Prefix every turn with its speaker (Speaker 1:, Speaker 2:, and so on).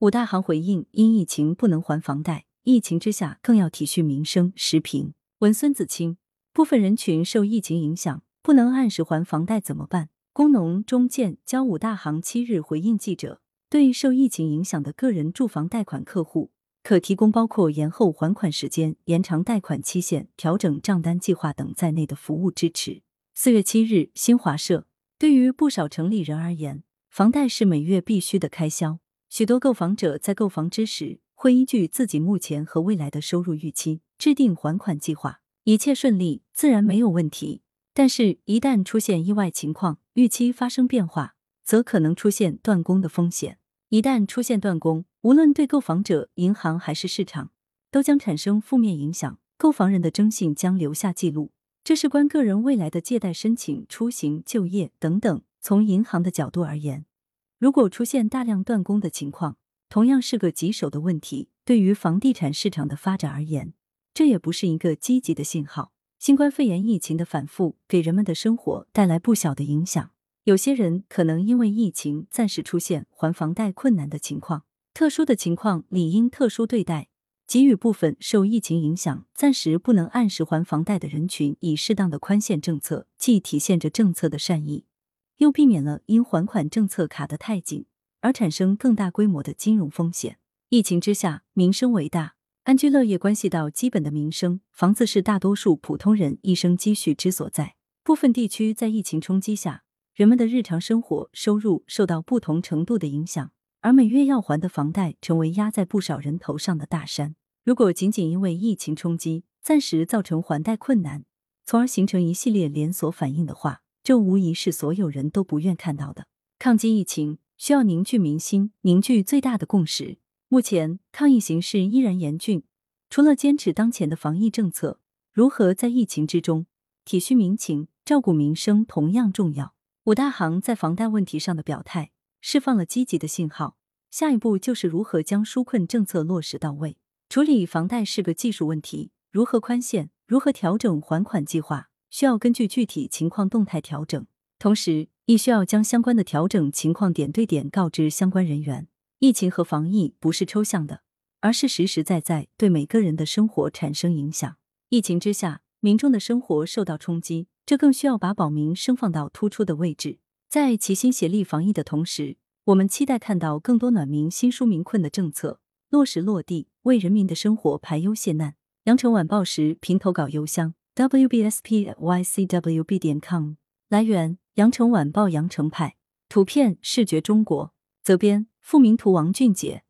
Speaker 1: 五大行回应：因疫情不能还房贷，疫情之下更要体恤民生。时评文孙子清，部分人群受疫情影响，不能按时还房贷怎么办？工农中建交五大行七日回应记者，对受疫情影响的个人住房贷款客户，可提供包括延后还款时间、延长贷款期限、调整账单计划等在内的服务支持。四月七日，新华社，对于不少城里人而言，房贷是每月必须的开销。许多购房者在购房之时，会依据自己目前和未来的收入预期制定还款计划，一切顺利，自然没有问题。但是，一旦出现意外情况，预期发生变化，则可能出现断供的风险。一旦出现断供，无论对购房者、银行还是市场，都将产生负面影响。购房人的征信将留下记录，这事关个人未来的借贷申请、出行、就业等等。从银行的角度而言，如果出现大量断供的情况，同样是个棘手的问题。对于房地产市场的发展而言，这也不是一个积极的信号。新冠肺炎疫情的反复，给人们的生活带来不小的影响。有些人可能因为疫情暂时出现还房贷困难的情况，特殊的情况理应特殊对待，给予部分受疫情影响暂时不能按时还房贷的人群以适当的宽限政策，既体现着政策的善意。又避免了因还款政策卡得太紧而产生更大规模的金融风险。疫情之下，民生为大，安居乐业关系到基本的民生，房子是大多数普通人一生积蓄之所在。部分地区在疫情冲击下，人们的日常生活收入受到不同程度的影响，而每月要还的房贷成为压在不少人头上的大山。如果仅仅因为疫情冲击暂时造成还贷困难，从而形成一系列连锁反应的话，这无疑是所有人都不愿看到的。抗击疫情需要凝聚民心，凝聚最大的共识。目前抗疫形势依然严峻，除了坚持当前的防疫政策，如何在疫情之中体恤民情、照顾民生同样重要。五大行在房贷问题上的表态，释放了积极的信号。下一步就是如何将纾困政策落实到位。处理房贷是个技术问题，如何宽限，如何调整还款计划。需要根据具体情况动态调整，同时亦需要将相关的调整情况点对点告知相关人员。疫情和防疫不是抽象的，而是实实在在对每个人的生活产生影响。疫情之下，民众的生活受到冲击，这更需要把保民生放到突出的位置。在齐心协力防疫的同时，我们期待看到更多暖民心纾民困的政策落实落地，为人民的生活排忧解难。羊城晚报时评投稿邮箱。Wbspycwb 点 com 来源：羊城晚报羊城派。图片视觉中国。责编：付明图王俊杰。